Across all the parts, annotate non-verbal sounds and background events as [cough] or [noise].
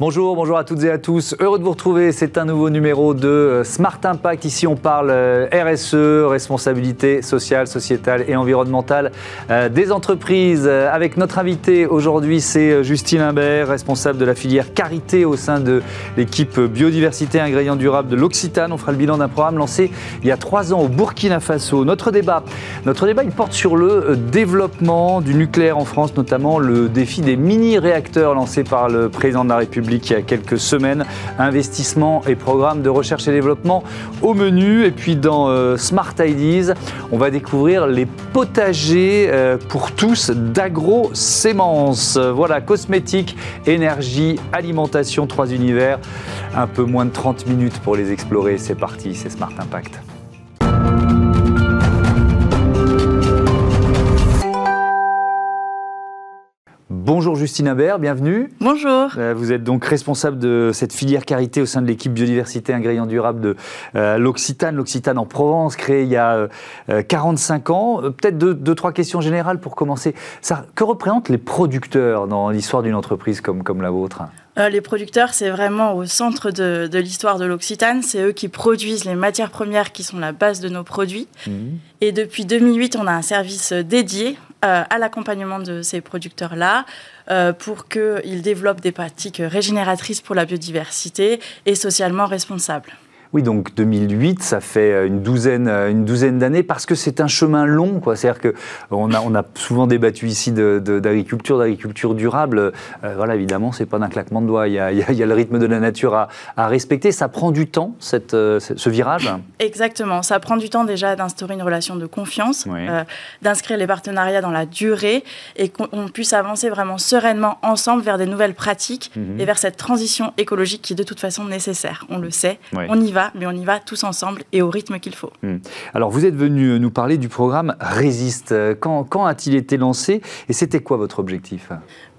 Bonjour, bonjour à toutes et à tous. Heureux de vous retrouver. C'est un nouveau numéro de euh, Smart Impact. Ici, on parle euh, RSE, responsabilité sociale, sociétale et environnementale euh, des entreprises. Avec notre invité aujourd'hui, c'est Justine Imbert, responsable de la filière Carité au sein de l'équipe biodiversité ingrédients durables de l'Occitane. On fera le bilan d'un programme lancé il y a trois ans au Burkina Faso. Notre débat, porte sur le développement du nucléaire en France, notamment le défi des mini-réacteurs lancé par le président de la République il y a quelques semaines. Investissement et programme de recherche et développement au menu. Et puis dans euh, Smart Ideas, on va découvrir les potagers euh, pour tous d'agro-sémence. Voilà, cosmétiques, énergie, alimentation, trois univers. Un peu moins de 30 minutes pour les explorer. C'est parti, c'est Smart Impact. Bonjour Justine Imbert, bienvenue. Bonjour. Euh, vous êtes donc responsable de cette filière carité au sein de l'équipe biodiversité ingrédients durables de euh, l'Occitane, l'Occitane en Provence, créée il y a 45 euh, ans. Peut-être deux, trois questions générales pour commencer. Ça, que représentent les producteurs dans l'histoire d'une entreprise comme, comme la vôtre? Les producteurs, c'est vraiment au centre de, l'histoire de l'Occitane. C'est eux qui produisent les matières premières qui sont la base de nos produits. Mmh. Et depuis 2008, on a un service dédié euh, à l'accompagnement de ces producteurs-là euh, pour qu'ils développent des pratiques régénératrices pour la biodiversité et socialement responsables. Oui, donc 2008, ça fait euh, une douzaine, euh, une douzaine d'années parce que c'est un chemin long. C'est-à-dire qu'on a, on a souvent débattu ici d'agriculture, de, d'agriculture durable. Euh, voilà, évidemment, c'est pas d'un claquement de doigts. Il y, a, il y, a, le rythme de la nature à, à, respecter. Ça prend du temps, cette, ce virage Exactement. Ça prend du temps déjà d'instaurer une relation de confiance, d'inscrire les partenariats dans la durée et qu'on puisse avancer vraiment sereinement ensemble vers des nouvelles pratiques mhm. et vers cette transition écologique qui est de toute façon nécessaire. On le sait, on y va mais on y va tous ensemble et au rythme qu'il faut. Hmm. Alors, vous êtes venu nous parler du programme Résiste. Quand, quand a-t-il été lancé et c'était quoi votre objectif?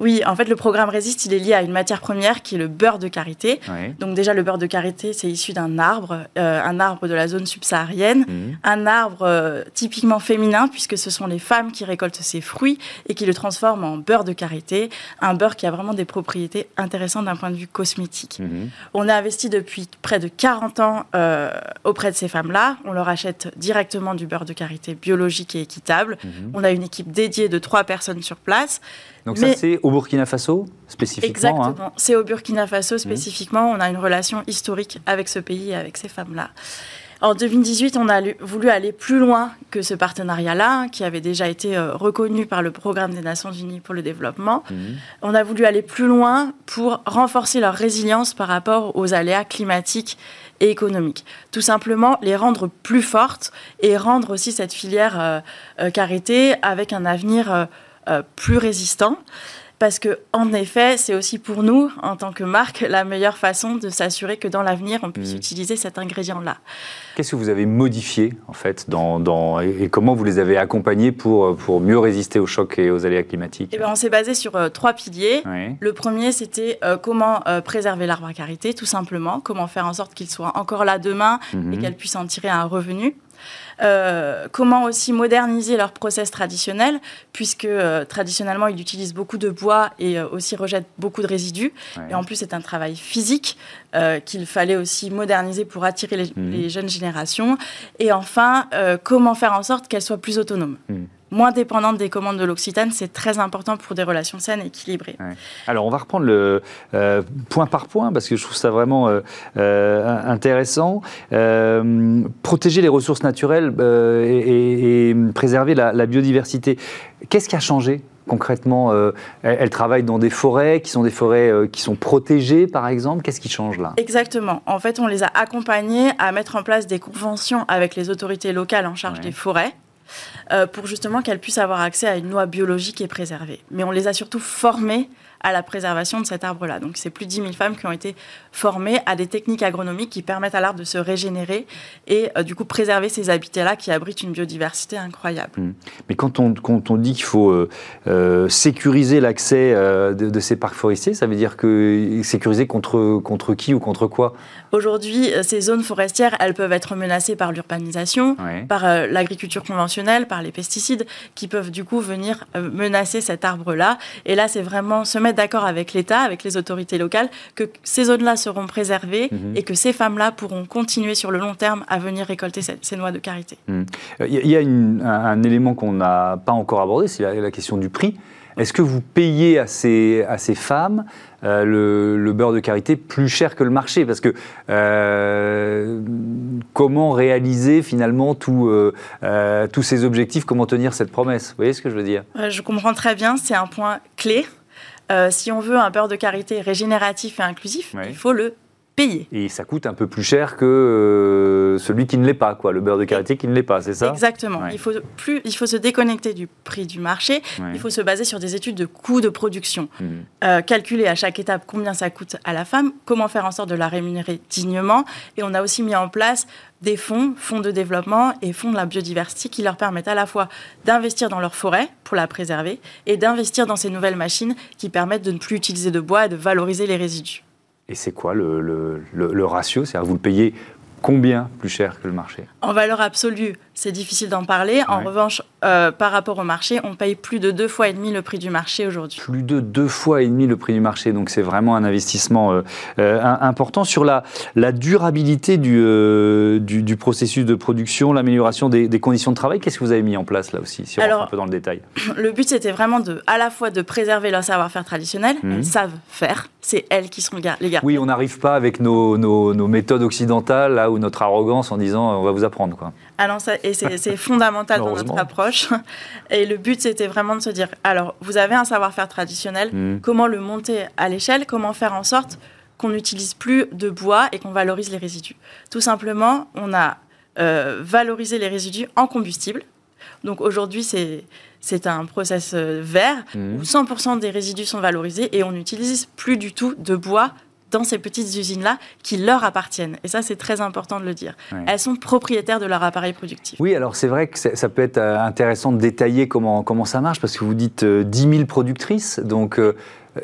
Oui, en fait, le programme Résiste, il est lié à une matière première qui est le beurre de karité. Donc, déjà, le beurre de karité, c'est issu d'un arbre, euh, un arbre de la zone subsaharienne, hmm. un arbre euh, typiquement féminin, puisque ce sont les femmes qui récoltent ses fruits et qui le transforment en beurre de karité, un beurre qui a vraiment des propriétés intéressantes d'un point de vue cosmétique. Hmm. On a investi depuis près de 40 ans euh, auprès de ces femmes-là. On leur achète directement du beurre de karité biologique et équitable. Mhm. On a une équipe dédiée de trois personnes sur place. Donc ça, c'est au Burkina Faso spécifiquement hein Exactement. C'est au Burkina Faso mhm. spécifiquement. On a une relation historique avec ce pays et avec ces femmes-là. En 2018, on a voulu aller plus loin que ce partenariat-là, qui avait déjà été euh, reconnu par le Programme des Nations Unies pour le développement. Mhm. On a voulu aller plus loin pour renforcer leur résilience par rapport aux aléas climatiques et économiques. Tout simplement les rendre plus fortes et rendre aussi cette filière euh, euh avec un avenir euh, euh, plus résistant parce que en effet, c'est aussi pour nous, en tant que marque, la meilleure façon de s'assurer que dans l'avenir, on puisse mmh. utiliser cet ingrédient-là. Qu'est-ce que vous avez modifié, en fait, dans, et comment vous les avez accompagnés pour, pour mieux résister aux chocs et aux aléas climatiques? Eh ben, On s'est basé sur euh, trois piliers. Le premier, c'était euh, comment préserver l'arbre à carité, tout simplement, comment faire en sorte qu'il soit encore là demain et mmh. qu'elle puisse en tirer un revenu. Euh, comment aussi moderniser leur process traditionnel, puisque euh, traditionnellement, ils utilisent beaucoup de bois et euh, aussi rejettent beaucoup de résidus. Et en plus, c'est un travail physique qu'il fallait aussi moderniser pour attirer les, mmh. jeunes générations. Et enfin, comment faire en sorte qu'elles soient plus autonomes. Mmh moins dépendante des commandes de l'Occitane, c'est très important pour des relations saines et équilibrées. Alors on va reprendre le euh, point par point parce que je trouve ça vraiment euh, euh, intéressant. protéger les ressources naturelles et, préserver la, biodiversité. Qu'est-ce qui a changé concrètement elles, travaillent dans des forêts qui sont des forêts qui sont protégées, par exemple? Qu'est-ce qui change là? Exactement. En fait, on les a accompagnés à mettre en place des conventions avec les autorités locales en charge des forêts pour justement qu'elles puissent avoir accès à une loi biologique et préservée. Mais on les a surtout formées à la préservation de cet arbre-là. Donc c'est plus de 10 000 femmes qui ont été formées à des techniques agronomiques qui permettent à l'arbre de se régénérer et euh, du coup préserver ces habitats-là qui abritent une biodiversité incroyable. Mmh. Mais quand on, quand on dit qu'il faut euh, euh, sécuriser l'accès de, ces parcs forestiers, ça veut dire que sécuriser contre, contre qui ou contre quoi? Aujourd'hui, ces zones forestières, elles peuvent être menacées par l'urbanisation, par l'agriculture conventionnelle, par les pesticides, qui peuvent du coup venir menacer cet arbre-là. Et là, c'est vraiment se mettre mettre d'accord avec l'État, avec les autorités locales, que ces zones-là seront préservées mhm. et que ces femmes-là pourront continuer sur le long terme à venir récolter ces, noix de carité. Mhm. Il y a un, élément qu'on n'a pas encore abordé, c'est la, question du prix. Est-ce que vous payez à ces, à ces femmes euh, le, beurre de karité plus cher que le marché? Parce que euh, comment réaliser finalement euh, tous ces objectifs? Comment tenir cette promesse? Vous voyez ce que je veux dire? Je comprends très bien, c'est un point clé. Si on veut un beurre de karité régénératif et inclusif, il faut le Et ça coûte un peu plus cher que euh, celui qui ne l'est pas, quoi, le beurre de karité qui ne l'est pas, c'est ça? Exactement. Il, faut plus, il faut se déconnecter du prix du marché, il faut se baser sur des études de coûts de production. Mmh. Euh, calculer à chaque étape combien ça coûte à la femme, comment faire en sorte de la rémunérer dignement. Et on a aussi mis en place des fonds, fonds de développement et fonds de la biodiversité qui leur permettent à la fois d'investir dans leur forêt pour la préserver et d'investir dans ces nouvelles machines qui permettent de ne plus utiliser de bois et de valoriser les résidus. Et c'est quoi le, le, le ratio? C'est-à-dire vous le payez combien plus cher que le marché En valeur absolue, c'est difficile d'en parler. En revanche, euh, par rapport au marché, on paye plus de deux fois et demi le prix du marché aujourd'hui. Plus de deux fois et demi le prix du marché, donc c'est vraiment un investissement euh, euh, important sur la, la durabilité du, du, processus de production, l'amélioration des, conditions de travail. Qu'est-ce que vous avez mis en place là aussi, si on rentre un peu dans le détail? Le but c'était vraiment de, à la fois de préserver leur savoir-faire traditionnel, mmh. elles savent faire, c'est elles qui sont les gars. Oui, on n'arrive pas avec nos, nos, nos, méthodes occidentales là ou notre arrogance en disant on va vous apprendre quoi. Alors ça, et c'est fondamental dans notre approche. Et le but, c'était vraiment de se dire, alors, vous avez un savoir-faire traditionnel, mm. comment le monter à l'échelle, comment faire en sorte qu'on n'utilise plus de bois et qu'on valorise les résidus? Tout simplement, on a euh, valorisé les résidus en combustible. Donc aujourd'hui, c'est un process euh, vert mm. où 100% des résidus sont valorisés et on n'utilise plus du tout de bois dans ces petites usines-là qui leur appartiennent. Et ça, c'est très important de le dire. Elles sont propriétaires de leur appareil productif. Oui, alors c'est vrai que ça peut être euh, intéressant de détailler comment, comment ça marche, parce que vous dites 10 euh, 000 productrices, donc euh,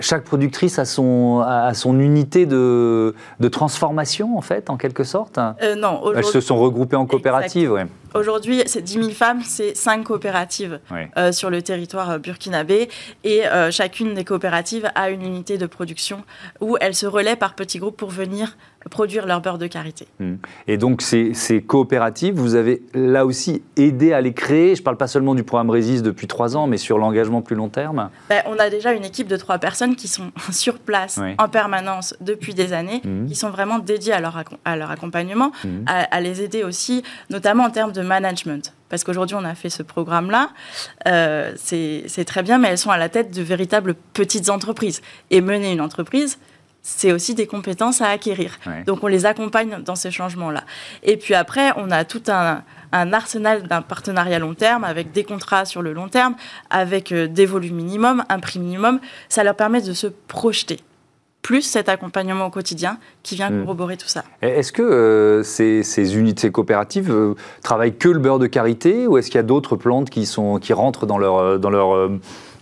chaque productrice a son, a son unité de, de, transformation, en fait, en quelque sorte euh, Non. Elles se sont regroupées en coopératives, oui. Aujourd'hui, c'est 10 000 femmes, c'est 5 coopératives euh, sur le territoire euh, burkinabé. Et chacune des coopératives a une unité de production où elles se relaient par petits groupes pour venir produire leur beurre de karité. Hmm. Et donc ces, coopératives, vous avez là aussi aidé à les créer. Je ne parle pas seulement du programme Résiste depuis trois ans, mais sur l'engagement plus long terme. Ben, on a déjà une équipe de trois personnes qui sont [laughs] sur place en permanence depuis des années, hmm. qui sont vraiment dédiées à leur, à leur accompagnement, hmm. à, les aider aussi, notamment en termes de management parce qu'aujourd'hui on a fait ce programme-là, euh, c'est très bien, mais elles sont à la tête de véritables petites entreprises. Et mener une entreprise, c'est aussi des compétences à acquérir. Donc on les accompagne dans ces changements-là. Et puis après, on a tout un, arsenal d'un partenariat long terme avec des contrats sur le long terme, avec euh, des volumes minimums, un prix minimum. Ça leur permet de se projeter plus cet accompagnement au quotidien qui vient hmm. corroborer tout ça. Est-ce que euh, ces, unités coopératives euh, travaillent que le beurre de karité ou est-ce qu'il y a d'autres plantes qui, sont, qui rentrent dans leur, dans leur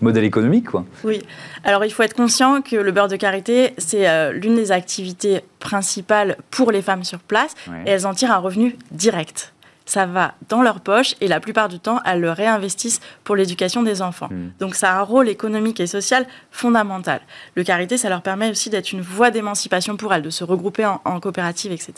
modèle économique. Quoi. Oui, alors il faut être conscient que le beurre de karité, c'est euh, l'une des activités principales pour les femmes sur place et elles en tirent un revenu direct. Ça va dans leur poche et la plupart du temps, elles le réinvestissent pour l'éducation des enfants. Hmm. Donc ça a un rôle économique et social fondamental. Le karité, ça leur permet aussi d'être une voie d'émancipation pour elles, de se regrouper en, en coopérative, etc.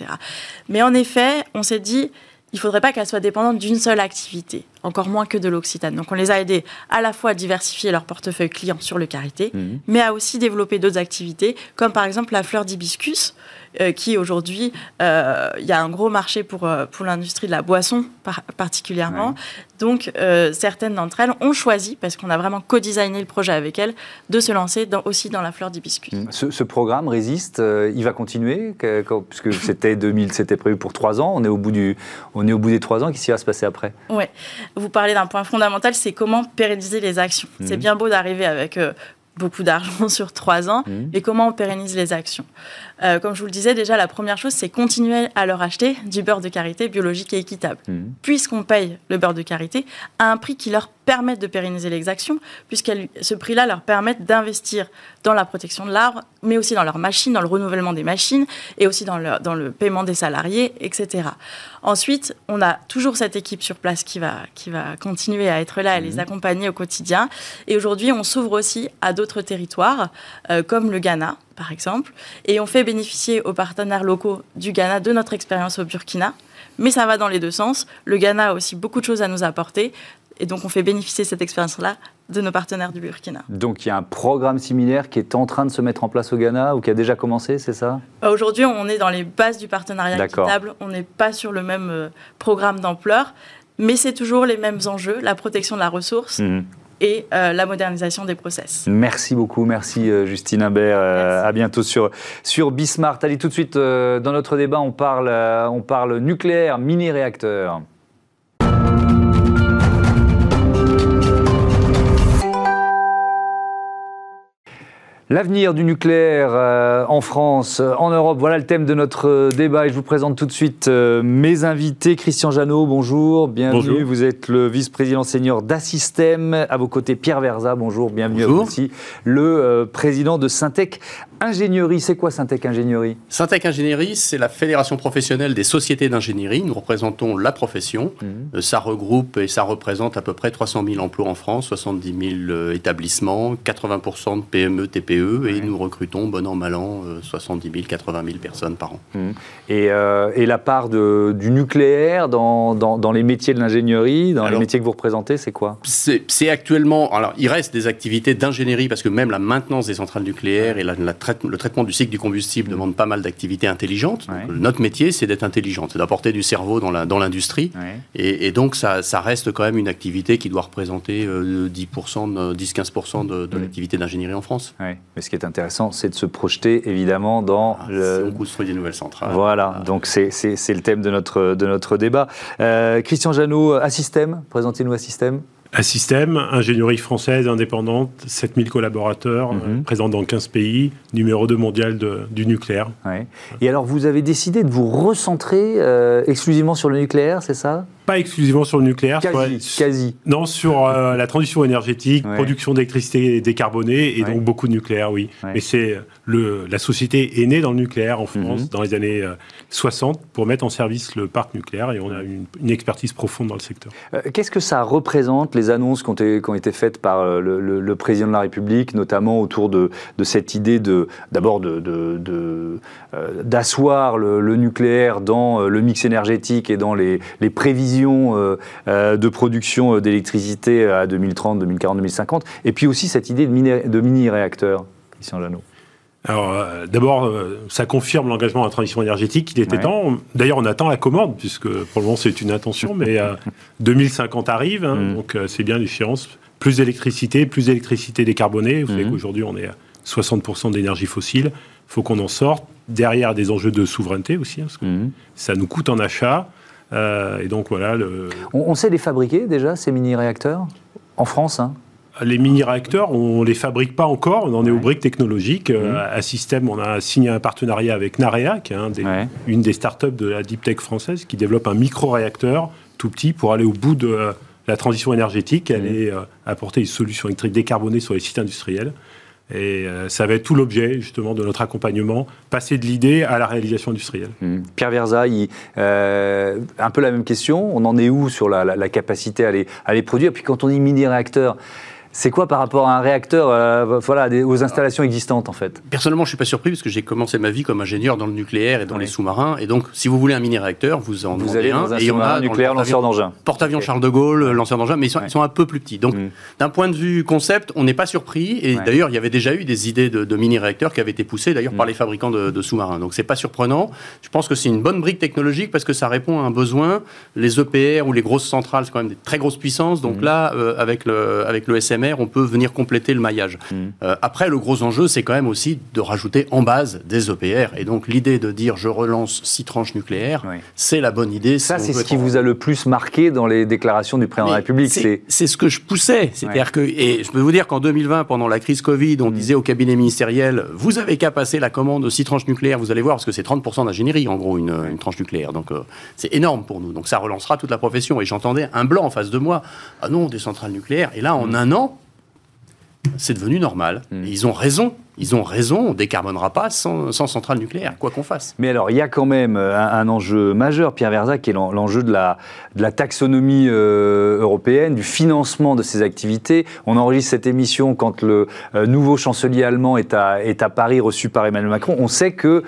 Mais en effet, on s'est dit, il ne faudrait pas qu'elles soient dépendantes d'une seule activité encore moins que de l'Occitane. Donc on les a aidés à la fois à diversifier leur portefeuille client sur le karité, mhm. mais à aussi développer d'autres activités, comme par exemple la fleur d'hibiscus, euh, qui aujourd'hui, euh, il y a un gros marché pour, euh, pour l'industrie de la boisson particulièrement. Donc certaines d'entre elles ont choisi, parce qu'on a vraiment co-designé le projet avec elles, de se lancer dans, aussi dans la fleur d'hibiscus. Mhm. Ce, programme Résiste, il va continuer, puisque c'était 2000, c'était prévu pour trois ans, on est au bout, du, on est au bout des trois ans, qu'est-ce qui va se passer après? Oui, vous parlez d'un point fondamental, c'est comment pérenniser les actions. C'est mhm. bien beau d'arriver avec euh, beaucoup d'argent [laughs] sur trois ans, mhm. mais comment on pérennise les actions euh, Comme je vous le disais, déjà, la première chose, c'est continuer à leur acheter du beurre de karité biologique et équitable. Mhm. Puisqu'on paye le beurre de karité à un prix qui leur permettent de pérenniser les actions, puisque ce prix-là leur permet d'investir dans la protection de l'arbre, mais aussi dans leurs machines, dans le renouvellement des machines, et aussi dans le, dans le paiement des salariés, etc. Ensuite, on a toujours cette équipe sur place qui va, qui va continuer à être là et les mmh. accompagner au quotidien. Et aujourd'hui, on s'ouvre aussi à d'autres territoires, euh, comme le Ghana, par exemple, et on fait bénéficier aux partenaires locaux du Ghana de notre expérience au Burkina. Mais ça va dans les deux sens. Le Ghana a aussi beaucoup de choses à nous apporter. Et donc, on fait bénéficier cette expérience-là de nos partenaires du Burkina. Donc, il y a un programme similaire qui est en train de se mettre en place au Ghana ou qui a déjà commencé, c'est ça? Bah, Aujourd'hui, on est dans les bases du partenariat équitable. On n'est pas sur le même euh, programme d'ampleur, mais c'est toujours les mêmes enjeux la protection de la ressource, mmh et euh, la modernisation des process. Merci beaucoup, merci euh, Justine Imbert. Euh, à bientôt sur, sur Bismart. Allez, tout de suite, dans notre débat, on parle, on parle nucléaire, mini-réacteur. L'avenir du nucléaire euh, en France, euh, en Europe, voilà le thème de notre euh, débat et je vous présente tout de suite mes invités. Christian Janot, bonjour, bienvenue. Vous êtes le vice-président senior d'Assystem. À vos côtés, Pierre Verza, bonjour, bienvenue à vous aussi. Le président de Syntec Ingénierie, c'est quoi Syntec Ingénierie? Syntec Ingénierie, c'est la fédération professionnelle des sociétés d'ingénierie. Nous représentons la profession. Mhm. Ça regroupe et ça représente à peu près 300 000 emplois en France, 70 000 établissements, 80% de PME, TPE et nous recrutons, bon an, mal an, 70 000, 80 000 personnes par an. Mmh. Et, euh, et, la part de, du nucléaire dans, dans, les métiers de l'ingénierie, dans les métiers que vous représentez, c'est quoi? C'est actuellement. Alors, il reste des activités d'ingénierie parce que même la maintenance des centrales nucléaires et la, le traitement du cycle du combustible demandent pas mal d'activités intelligentes. Notre métier, c'est d'être intelligente, c'est d'apporter du cerveau dans l'industrie. Et, et, donc, ça, ça, reste quand même une activité qui doit représenter 10%, 10-15% de, de mmh. l'activité d'ingénierie en France. Mais ce qui est intéressant, c'est de se projeter évidemment dans ah, le. On construit des nouvelles centrales. Voilà, ah. donc c'est le thème de notre, de notre débat. Euh, Christian Janot, Assystem, présentez-nous Assystem. Assystem, ingénierie française indépendante, 7000 collaborateurs, mhm. euh, présents dans 15 pays, numéro 2 mondial du nucléaire. Et alors, vous avez décidé de vous recentrer euh, exclusivement sur le nucléaire, c'est ça? Pas exclusivement sur le nucléaire. Quasi. Non, sur euh, la transition énergétique, production d'électricité décarbonée et donc beaucoup de nucléaire, oui. Mais c'est le, la société est née dans le nucléaire en France mhm. dans les années 60 pour mettre en service le parc nucléaire et on a une, une expertise profonde dans le secteur. Qu'est-ce que ça représente les annonces qui ont, été, qui ont été faites par euh, le, président de la République, notamment autour de, cette idée de, d'abord de, euh, d'asseoir le, nucléaire dans euh, le mix énergétique et dans les, prévisions de production d'électricité à 2030, 2040, 2050, et puis aussi cette idée de mini-réacteurs, mini Christian Janot. Alors, euh, d'abord, euh, ça confirme l'engagement à la transition énergétique. Il était temps. D'ailleurs, on attend la commande, puisque pour le moment, c'est une intention, mais 2050 euh, [laughs] arrive, hein, mm. donc c'est bien l'échéance. Plus d'électricité, plus d'électricité décarbonée. Vous savez mm. qu'aujourd'hui, on est à 60% d'énergie fossile. Il faut qu'on en sorte. Derrière, des enjeux de souveraineté aussi, hein, parce que mm. ça nous coûte en achat. Et donc, voilà. Le... On, sait les fabriquer déjà, ces mini-réacteurs En France hein les mini-réacteurs, on ne les fabrique pas encore, on en est aux briques technologiques. Euh, mmh. à Système, on a signé un partenariat avec Narea, qui est une des startups de la deep tech française, qui développe un micro-réacteur tout petit pour aller au bout de euh, la transition énergétique, aller mmh. euh, apporter une solution électrique décarbonée sur les sites industriels. Et ça va être tout l'objet justement de notre accompagnement, passer de l'idée à la réalisation industrielle. Mmh. Pierre Versailles, un peu la même question. On en est où sur la, la capacité à les, à les produire? Puis quand on dit mini-réacteur, c'est quoi par rapport à un réacteur, euh, voilà, aux installations existantes en fait? Personnellement, je suis pas surpris parce que j'ai commencé ma vie comme ingénieur dans le nucléaire et dans les sous-marins. Et donc, si vous voulez un mini-réacteur, vous en vous allez dans un sous-marin nucléaire lanceur d'engin. Porte-avions Charles de Gaulle, lanceur d'engin, mais ils sont, un peu plus petits. Donc, mm. d'un point de vue concept, on n'est pas surpris. Et d'ailleurs, il y avait déjà eu des idées de, mini-réacteurs qui avaient été poussées d'ailleurs par mm. les fabricants de, sous-marins. Donc, c'est pas surprenant. Je pense que c'est une bonne brique technologique parce que ça répond à un besoin. Les EPR ou les grosses centrales, c'est quand même des très grosses puissances. Donc mm. là, euh, avec le avec le SMR on peut venir compléter le maillage. Mmh. Euh, après, le gros enjeu, c'est quand même aussi de rajouter en base des EPR. Et donc, l'idée de dire je relance six tranches nucléaires, c'est la bonne idée. Ça, c'est ce qui vous a le plus marqué dans les déclarations du président de la République. C'est ce que je poussais. C'est-à-dire que, et je peux vous dire qu'en 2020, pendant la crise Covid, on mmh. disait au cabinet ministériel, vous avez qu'à passer la commande de six tranches nucléaires, vous allez voir, parce que c'est 30% d'ingénierie, en gros, une, une, tranche nucléaire. Donc, euh, c'est énorme pour nous. Donc, ça relancera toute la profession. Et j'entendais un blanc en face de moi. Ah non, des centrales nucléaires. Et là, en mmh. un an, c'est devenu normal. Hmm. ils ont raison. Ils ont raison, on ne décarbonera pas sans, centrale nucléaire, quoi qu'on fasse. Mais alors, il y a quand même euh, un, enjeu majeur, Pierre Verzac, qui est l'enjeu de la, de la taxonomie euh, européenne, du financement de ces activités. On enregistre cette émission quand le euh, nouveau chancelier allemand est à, est à Paris, reçu par Emmanuel Macron. On sait qu'il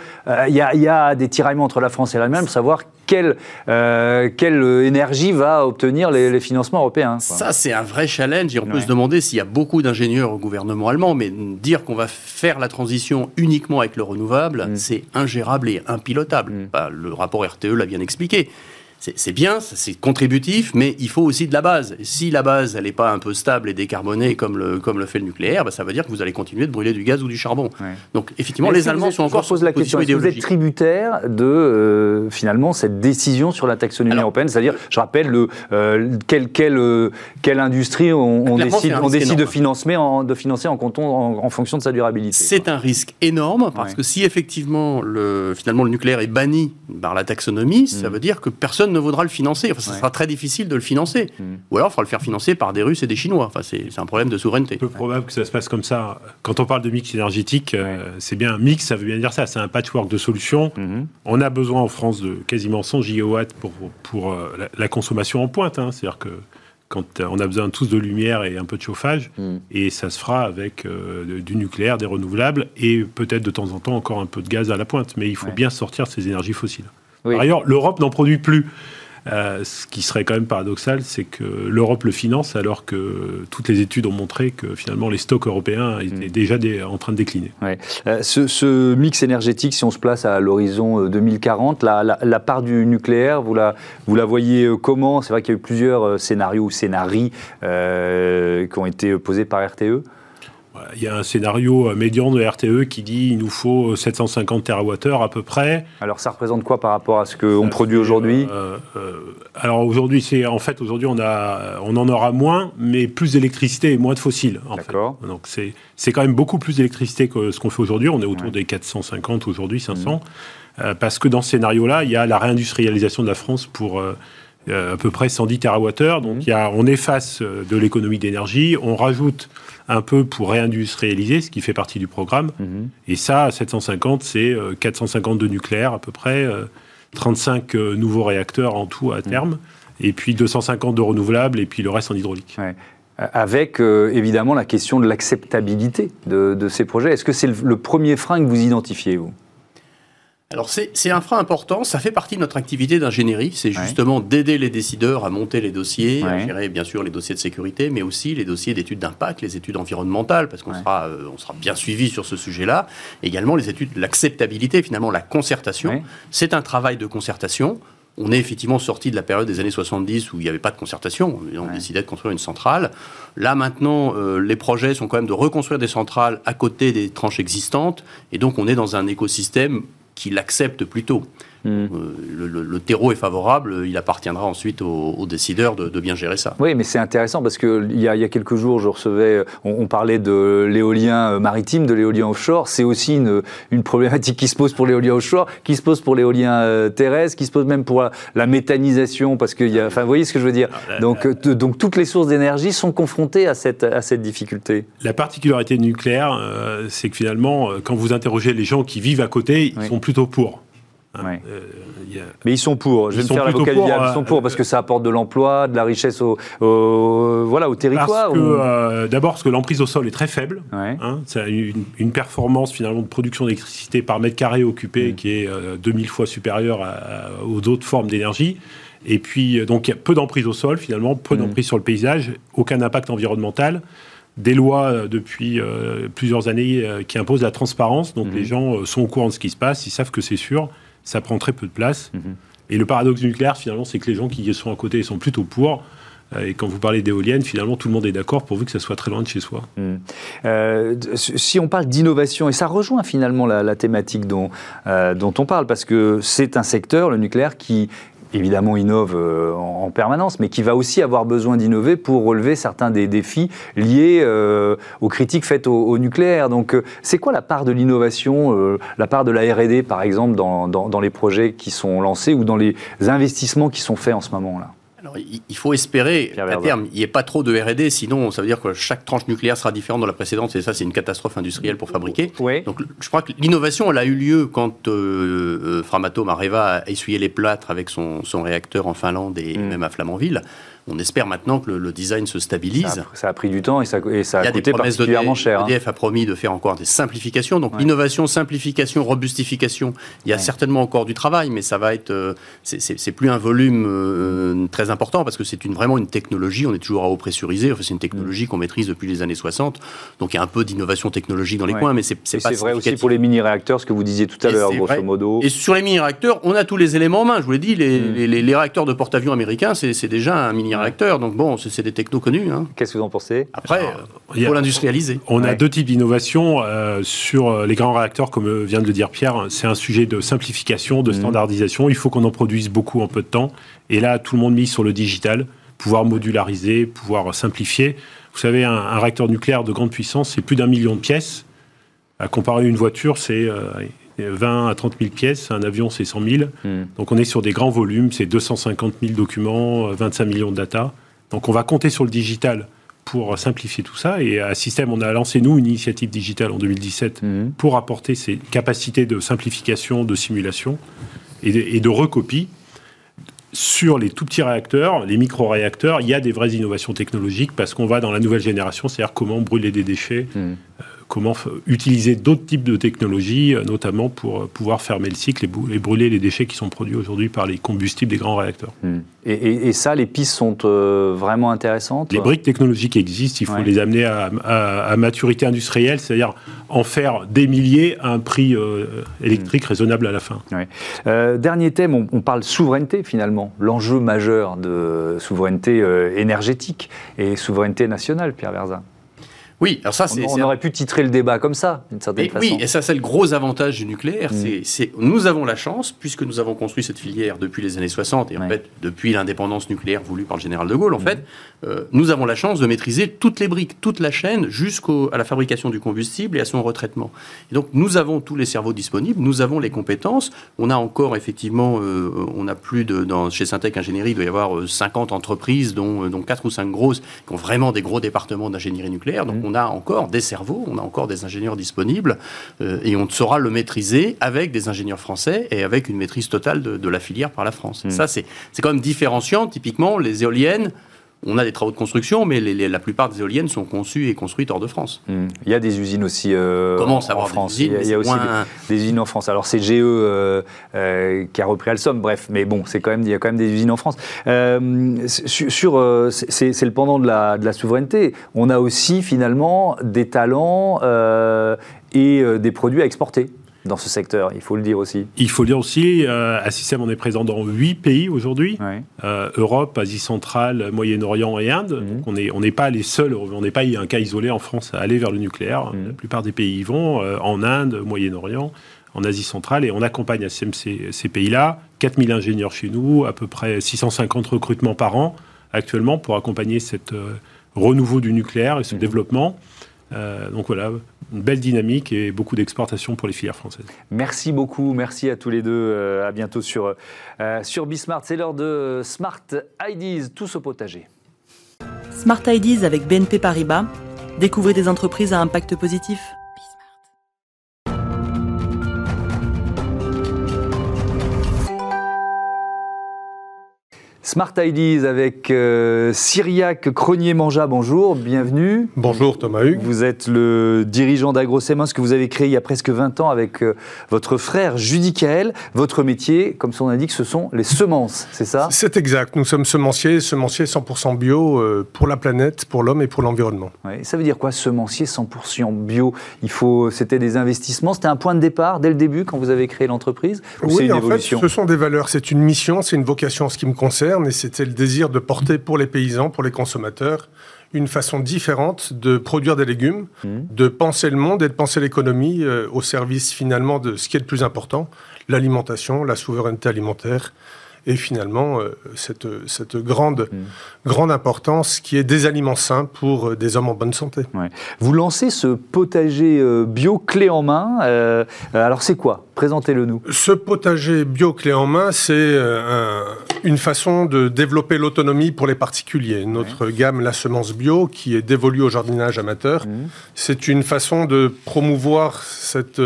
il y, a, y, a des tiraillements entre la France et l'Allemagne pour savoir quelle, euh, quelle énergie va obtenir les, financements européens. Ça, c'est un vrai challenge. Et on peut se demander s'il y a beaucoup d'ingénieurs au gouvernement allemand, mais dire qu'on va faire la transition uniquement avec le renouvelable, mm. c'est ingérable et impilotable. Mm. Bah, le rapport RTE l'a bien expliqué c'est bien, c'est contributif, mais il faut aussi de la base. si la base, elle n'est pas un peu stable et décarbonée comme le, comme le fait le nucléaire, bah, ça veut dire que vous allez continuer de brûler du gaz ou du charbon. Donc, effectivement, les Allemands sont encore pose la question, est-ce que vous êtes tributaire de, euh, finalement, cette décision sur la taxonomie européenne? C'est-à-dire, je rappelle, le, euh, quelle, quelle, euh, quelle, industrie on, décide, on décide de, financer en, de financer en, en, en fonction de sa durabilité C'est un risque énorme, parce que si effectivement, le, finalement, le nucléaire est banni par la taxonomie, ça mm. veut dire que personne ne vaudra le financer. Enfin, ça sera très difficile de le financer. Hmm. Ou alors, il faudra le faire financer par des Russes et des Chinois. Enfin, c'est un problème de souveraineté. C'est peu probable que ça se passe comme ça. Quand on parle de mix énergétique, euh, c'est bien un mix, ça veut bien dire ça. C'est un patchwork de solutions. Hmm. On a besoin en France de quasiment 100 gigawatts pour, pour euh, la, consommation en pointe. Hein. C'est-à-dire que quand on a besoin tous de lumière et un peu de chauffage, hmm. et ça se fera avec euh, du nucléaire, des renouvelables, et peut-être de temps en temps encore un peu de gaz à la pointe. Mais il faut bien sortir de ces énergies fossiles. Par ailleurs, l'Europe n'en produit plus. Euh, ce qui serait quand même paradoxal, c'est que l'Europe le finance alors que toutes les études ont montré que finalement les stocks européens étaient mm. déjà en train de décliner. Euh, ce, mix énergétique, si on se place à l'horizon 2040, euh, la, part du nucléaire, vous la, vous la voyez comment? C'est vrai qu'il y a eu plusieurs scénarios ou scénarii qui ont été posés par RTE. Il y a un scénario euh, médian de RTE qui dit qu'il nous faut 750 TWh à peu près. Alors ça représente quoi par rapport à ce qu'on produit aujourd'hui? euh, euh, Alors aujourd'hui, c'est en fait aujourd'hui on a on en aura moins, mais plus d'électricité et moins de fossiles. D'accord. Donc c'est c'est quand même beaucoup plus d'électricité que ce qu'on fait aujourd'hui. On est autour des 450 aujourd'hui, 500, mmh. parce que dans ce scénario-là, il y a la réindustrialisation de la France pour à peu près 110 TWh. Donc y a, on efface de l'économie d'énergie, on rajoute un peu pour réindustrialiser, ce qui fait partie du programme. Mhm. Et ça, 750, c'est 450 euh, de nucléaire à peu près, 35 euh, euh, nouveaux réacteurs en tout à mhm. terme, et puis 250 de renouvelables, et puis le reste en hydraulique. Avec évidemment la question de l'acceptabilité de, de, ces projets. Est-ce que c'est le premier frein que vous identifiez, vous? Alors c'est un frein important, ça fait partie de notre activité d'ingénierie, c'est justement d'aider les décideurs à monter les dossiers, à gérer bien sûr les dossiers de sécurité, mais aussi les dossiers d'études d'impact, les études environnementales, parce qu'on sera, euh, on sera bien suivi sur ce sujet-là. Également les études de l'acceptabilité, finalement la concertation. C'est un travail de concertation. On est effectivement sorti de la période des années 70 où il n'y avait pas de concertation, on décidait de construire une centrale. Là maintenant, euh, les projets sont quand même de reconstruire des centrales à côté des tranches existantes, et donc on est dans un écosystème qui l'acceptent plutôt. Hmm. Euh, le, terreau est favorable, il appartiendra ensuite aux, décideurs de, bien gérer ça. Oui, mais c'est intéressant parce qu'il y, y a quelques jours, je recevais, on, parlait de l'éolien euh, maritime, de l'éolien offshore. C'est aussi une, une, problématique qui se pose pour l'éolien offshore, qui se pose pour l'éolien euh, terrestre, qui se pose même pour la, méthanisation, parce qu'il y a, enfin, vous voyez ce que je veux dire. Ah, donc, donc toutes les sources d'énergie sont confrontées à cette, à cette difficulté. La particularité nucléaire, c'est que finalement, quand vous interrogez les gens qui vivent à côté, ils sont plutôt pour. Hein, euh, Mais ils sont pour. Je vais me faire l'avocat Ils sont pour euh, parce que ça apporte de l'emploi, de la richesse au, voilà, au territoire. Euh, d'abord, parce que l'emprise au sol est très faible. Hein, c'est une, une, performance finalement de production d'électricité par mètre carré occupé mm. qui est 2000 fois supérieure aux autres formes d'énergie. Et puis, donc, il y a peu d'emprise au sol finalement, peu mm. d'emprise sur le paysage, aucun impact environnemental des lois depuis plusieurs années qui imposent la transparence. Donc mm. les gens sont au courant de ce qui se passe, ils savent que c'est sûr ça prend très peu de place. Mhm. Et le paradoxe nucléaire, finalement, c'est que les gens qui sont à côté sont plutôt pour. Et quand vous parlez d'éoliennes, finalement, tout le monde est d'accord pourvu que ça soit très loin de chez soi. Hmm. Euh, si on parle d'innovation, et ça rejoint finalement la, thématique dont, euh, dont on parle, parce que c'est un secteur, le nucléaire, qui évidemment innove euh, en, permanence, mais qui va aussi avoir besoin d'innover pour relever certains des défis liés aux critiques faites au, nucléaire. Donc, c'est quoi la part de l'innovation, la part de la R&D, par exemple, dans, dans, les projets qui sont lancés ou dans les investissements qui sont faits en ce moment-là? Alors, il faut espérer qu'à terme, il n'y ait pas trop de R&D, sinon ça veut dire que chaque tranche nucléaire sera différente de la précédente, et ça c'est une catastrophe industrielle pour fabriquer. Donc je crois que l'innovation, elle a eu lieu quand euh, euh, Framatome Areva a essuyé les plâtres avec son, son réacteur en Finlande et mm. même à Flamanville on espère maintenant que le, design se stabilise. Ça a, pris du temps et ça, a coûté particulièrement cher. EDF hein. a promis de faire encore des simplifications. Donc l'innovation, simplification, robustification, il y a certainement encore du travail, mais ça va être, euh, c'est plus un volume euh, très important parce que c'est une, vraiment une technologie. On est toujours à eau pressurisé. Enfin, c'est une technologie qu'on maîtrise depuis les années 60. Donc il y a un peu d'innovation technologique dans les coins, mais c'est pas. C'est vrai aussi pour les mini-réacteurs, ce que vous disiez tout à l'heure, grosso modo. Et sur les mini-réacteurs, on a tous les éléments en main. Je vous l'ai dit, les, mm. les réacteurs de porte-avions américains, c'est déjà un mini réacteurs. Donc bon, c'est des technos connus. Hein. Qu'est-ce que vous en pensez? Après, il faut l'industrialiser. On a deux types d'innovation euh, sur euh, les grands réacteurs, comme vient de le dire Pierre. C'est un sujet de simplification, de mhm. standardisation. Il faut qu'on en produise beaucoup en peu de temps. Et là, tout le monde mise sur le digital, pouvoir modulariser, pouvoir simplifier. Vous savez, un, réacteur nucléaire de grande puissance, c'est plus d'un million de pièces. À comparer une voiture, c'est 20 à 30 000 pièces, un avion c'est 100 000. Hmm. Donc on est sur des grands volumes, c'est 250 000 documents, 25 millions de data. Donc on va compter sur le digital pour simplifier tout ça. Et à Système, on a lancé, nous, une initiative digitale en 2017 hmm. pour apporter ces capacités de simplification, de simulation et de, recopie. Sur les tout petits réacteurs, les micro-réacteurs, il y a des vraies innovations technologiques parce qu'on va dans la nouvelle génération, c'est-à-dire comment brûler des déchets, hmm. Comment utiliser d'autres types de technologies, euh, notamment pour euh, pouvoir fermer le cycle et, brûler les déchets qui sont produits aujourd'hui par les combustibles des grands réacteurs. Hmm. Et, ça, les pistes sont euh, vraiment intéressantes Les briques technologiques existent, il faut les amener à, maturité industrielle, c'est-à-dire en faire des milliers à un prix électrique hmm. raisonnable à la fin. dernier thème, on, on, parle souveraineté finalement, l'enjeu majeur de souveraineté énergétique et souveraineté nationale, Pierre Verzin. Oui, alors ça, c'est. On, aurait pu titrer le débat comme ça, d'une certaine façon. Oui, et ça, c'est le gros avantage du nucléaire. Mm. C'est, nous avons la chance, puisque nous avons construit cette filière depuis les années 60, et en fait, depuis l'indépendance nucléaire voulue par le général de Gaulle, en mm. fait, euh, nous avons la chance de maîtriser toutes les briques, toute la chaîne, jusqu'à la fabrication du combustible et à son retraitement. Et donc, nous avons tous les cerveaux disponibles, nous avons les compétences. On a encore, effectivement, euh, on a plus de. Dans, chez Syntec Ingénierie, il doit y avoir 50 euh, entreprises, dont, dont 4 ou 5 grosses, qui ont vraiment des gros départements d'ingénierie nucléaire. Donc, on a encore des cerveaux, on a encore des ingénieurs disponibles, euh, et on saura le maîtriser avec des ingénieurs français et avec une maîtrise totale de, la filière par la France. Hmm. Ça, c'est quand même différenciant. Typiquement, les éoliennes, on a des travaux de construction, mais la plupart des éoliennes sont conçues et construites hors de France. Hmm. Il y a des usines aussi euh, en France. il y a, aussi des, usines en France. Alors c'est GE euh, euh, qui a repris Alstom, bref, mais bon, c'est quand même il y a quand même des usines en France. sur, c'est le pendant de la, de la, souveraineté. On a aussi finalement des talents et des produits à exporter dans ce secteur, il faut le dire aussi. Il faut le dire aussi, euh, à Système, on est présent dans huit pays aujourd'hui, euh, Europe, Asie centrale, Moyen-Orient et Inde. Mhm. on n'est on pas les seuls, on n'est pas un cas isolé en France à aller vers le nucléaire. Mhm. La plupart des pays y vont, euh, en Inde, Moyen-Orient, en Asie centrale, et on accompagne à Système ces, pays-là. 4000 ingénieurs chez nous, à peu près 650 recrutements par an actuellement pour accompagner cette renouveau du nucléaire et ce mhm. développement. Donc voilà, une belle dynamique et beaucoup d'exportations pour les filières françaises. Merci beaucoup, merci à tous les deux. Euh, à bientôt sur, euh, sur Bismart. C'est l'heure de Smart IDs, tous au potager. Smart IDs avec BNP Paribas. Découvrez des entreprises à impact positif. Smart Ideas avec euh, Cyriac Cronier-Manja, bonjour, bienvenue. Bonjour Thomas Hugues. Vous êtes le dirigeant d'AgroSemence que vous avez créé il y a presque 20 ans avec euh, votre frère Judicaël. Votre métier, comme son indique, ce sont les semences, c'est ça? C'est exact, nous sommes semenciers, semenciers 100% bio euh, pour la planète, pour l'homme et pour l'environnement. ça veut dire quoi semencier 100% bio? Il faut, C'était des investissements, c'était un point de départ dès le début quand vous avez créé l'entreprise? Oui, en fait, ce sont des valeurs, c'est une mission, c'est une vocation en ce qui me concerne et c'était le désir de porter pour les paysans, pour les consommateurs, une façon différente de produire des légumes, mmh. de penser le monde et de penser l'économie euh, au service finalement de ce qui est le plus important, l'alimentation, la souveraineté alimentaire et finalement euh, cette, cette grande, mm. grande importance qui est des aliments sains pour euh, des hommes en bonne santé. Vous lancez ce potager bio clé en main. alors c'est quoi? Présentez-le nous. Ce potager bio clé en main, c'est une façon de développer l'autonomie pour les particuliers. Notre gamme La Semence Bio, qui est dévolue au jardinage amateur, mm. c'est une façon de promouvoir cette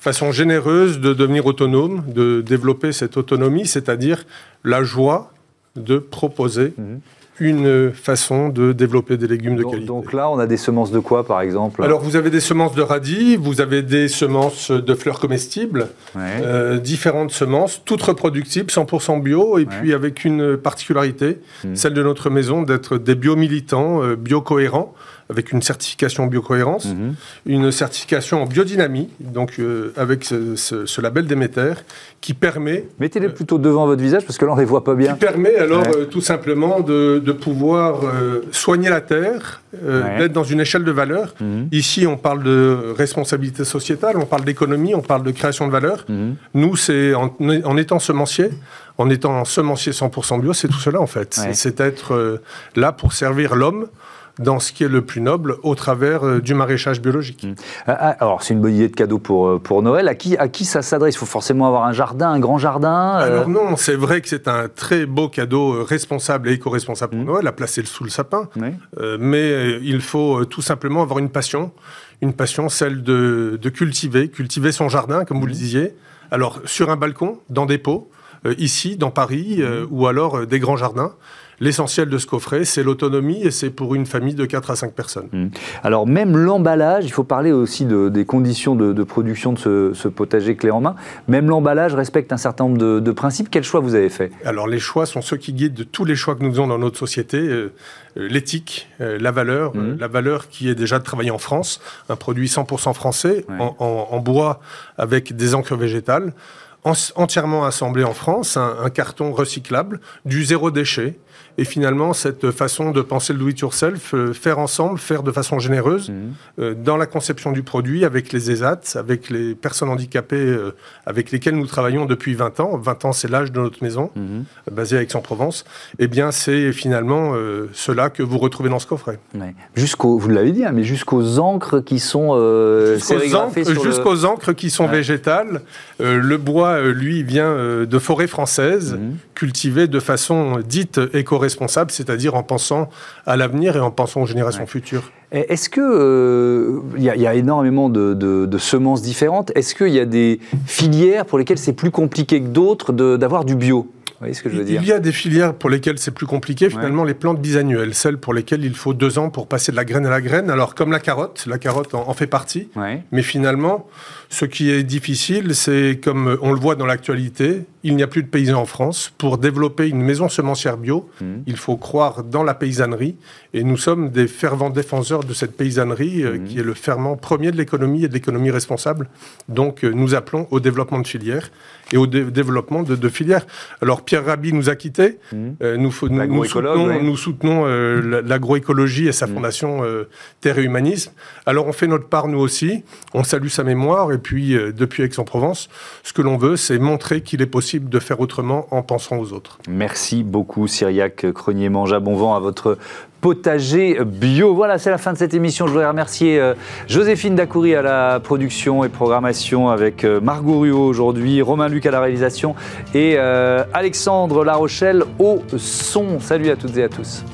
façon généreuse de devenir autonome, de développer cette autonomie, c'est-à-dire la joie de proposer mhm. Une façon de développer des légumes de qualité. Donc là, on a des semences de quoi, par exemple? Alors, vous avez des semences de radis, vous avez des semences de fleurs comestibles, euh, différentes semences, toutes reproductibles, 100% bio, et puis avec une particularité, mhm. celle de notre maison, d'être des bio-militants, euh, bio-cohérents avec une certification biocohérence, mhm. une certification en biodynamie, donc euh, avec ce, label Déméter, qui permet... Mettez-les plutôt devant votre visage, parce que là, on ne les voit pas bien. Qui permet alors euh, tout simplement de, pouvoir euh, soigner la terre, d'être dans une échelle de valeur. Mhm. Ici, on parle de responsabilité sociétale, on parle d'économie, on parle de création de valeur. Mhm. Nous, c'est en, en, étant semencier, en étant semencier 100% bio, c'est tout cela en fait. C'est être là pour servir l'homme dans ce qui est le plus noble au travers euh, du maraîchage biologique. Mmh. Ah, ah, alors, c'est une bonne idée de cadeau pour, euh, pour Noël. À qui, à qui ça s'adresse? Il faut forcément avoir un jardin, un grand jardin euh? Alors non, c'est vrai que c'est un très beau cadeau responsable et éco-responsable pour mmh. Noël, à placer sous le sapin. mais il faut tout simplement avoir une passion, une passion, celle de, de cultiver, cultiver son jardin, comme vous le mmh. disiez. Alors, sur un balcon, dans des pots, ici, dans Paris, ou alors des grands jardins. L'essentiel de ce coffret, c'est l'autonomie et c'est pour une famille de 4 à 5 personnes. Mmh. Alors même l'emballage, il faut parler aussi des conditions de, production de ce, potager clé en main. Même l'emballage respecte un certain nombre de, principes. Quels choix vous avez fait? Alors les choix sont ceux qui guident tous les choix que nous faisons dans notre société. Euh, euh, l'éthique, euh, la valeur, mmh. la valeur qui est déjà de travailler en France, un produit 100% français, en, bois avec des encres végétales, entièrement assemblé en France, un carton recyclable, du zéro déchet, et finalement, cette façon de penser le do-it-yourself, euh, faire ensemble, faire de façon généreuse, mhm. euh, dans la conception du produit, avec les ESAT, avec les personnes handicapées euh, avec lesquelles nous travaillons depuis 20 ans. 20 ans, c'est l'âge de notre maison, mhm. basée à Aix-en-Provence. Eh bien, c'est finalement cela que vous retrouvez dans ce coffret. Jusqu'au, vous l'avez dit, hein, mais jusqu'aux encres qui sont jusqu'aux encres, jusqu'aux encres qui sont végétales. le bois, lui, vient de forêts françaises, mhm. cultivées de façon dite éco responsable cest c'est-à-dire en pensant à l'avenir et en pensant aux générations futures. Est-ce que euh, il y, a énormément de, semences différentes. Est-ce qu'il y a des filières pour lesquelles c'est plus compliqué que d'autres d'avoir du bio? Ce que je veux dire Il y a des filières pour lesquelles c'est plus compliqué, finalement, les plantes bisannuelles, celles pour lesquelles il faut deux ans pour passer de la graine à la graine. Alors, comme la carotte, la carotte en, fait partie, mais finalement, ce qui est difficile, c'est comme on le voit dans l'actualité, il n'y a plus de paysans en France. Pour développer une maison semencière bio, mmh. il faut croire dans la paysannerie. Et nous sommes des fervents défenseurs de cette paysannerie, euh, mmh. qui est le ferment premier de l'économie et de l'économie responsable. Donc, euh, nous appelons au développement de filières et au développement de, filières. Alors, Pierre Rabhi nous a quittés. Mmh. Euh, nous, nous, soutenons, nous, soutenons l'agroécologie et sa fondation Terre et Humanisme. Alors, on fait notre part, nous aussi. On salue sa mémoire. Et puis, depuis Aix-en-Provence, ce que l'on veut, c'est montrer qu'il est possible de faire autrement en pensant aux autres. Merci beaucoup, Cyriac Crenier-Manja. Bon vent à votre potager bio. Voilà, c'est la fin de cette émission. Je voudrais remercier euh, Joséphine Dacoury à la production et programmation avec euh, Margot Ruot aujourd'hui, Romain Luc à la réalisation et euh, Alexandre Larochelle au son. Salut à toutes et à tous.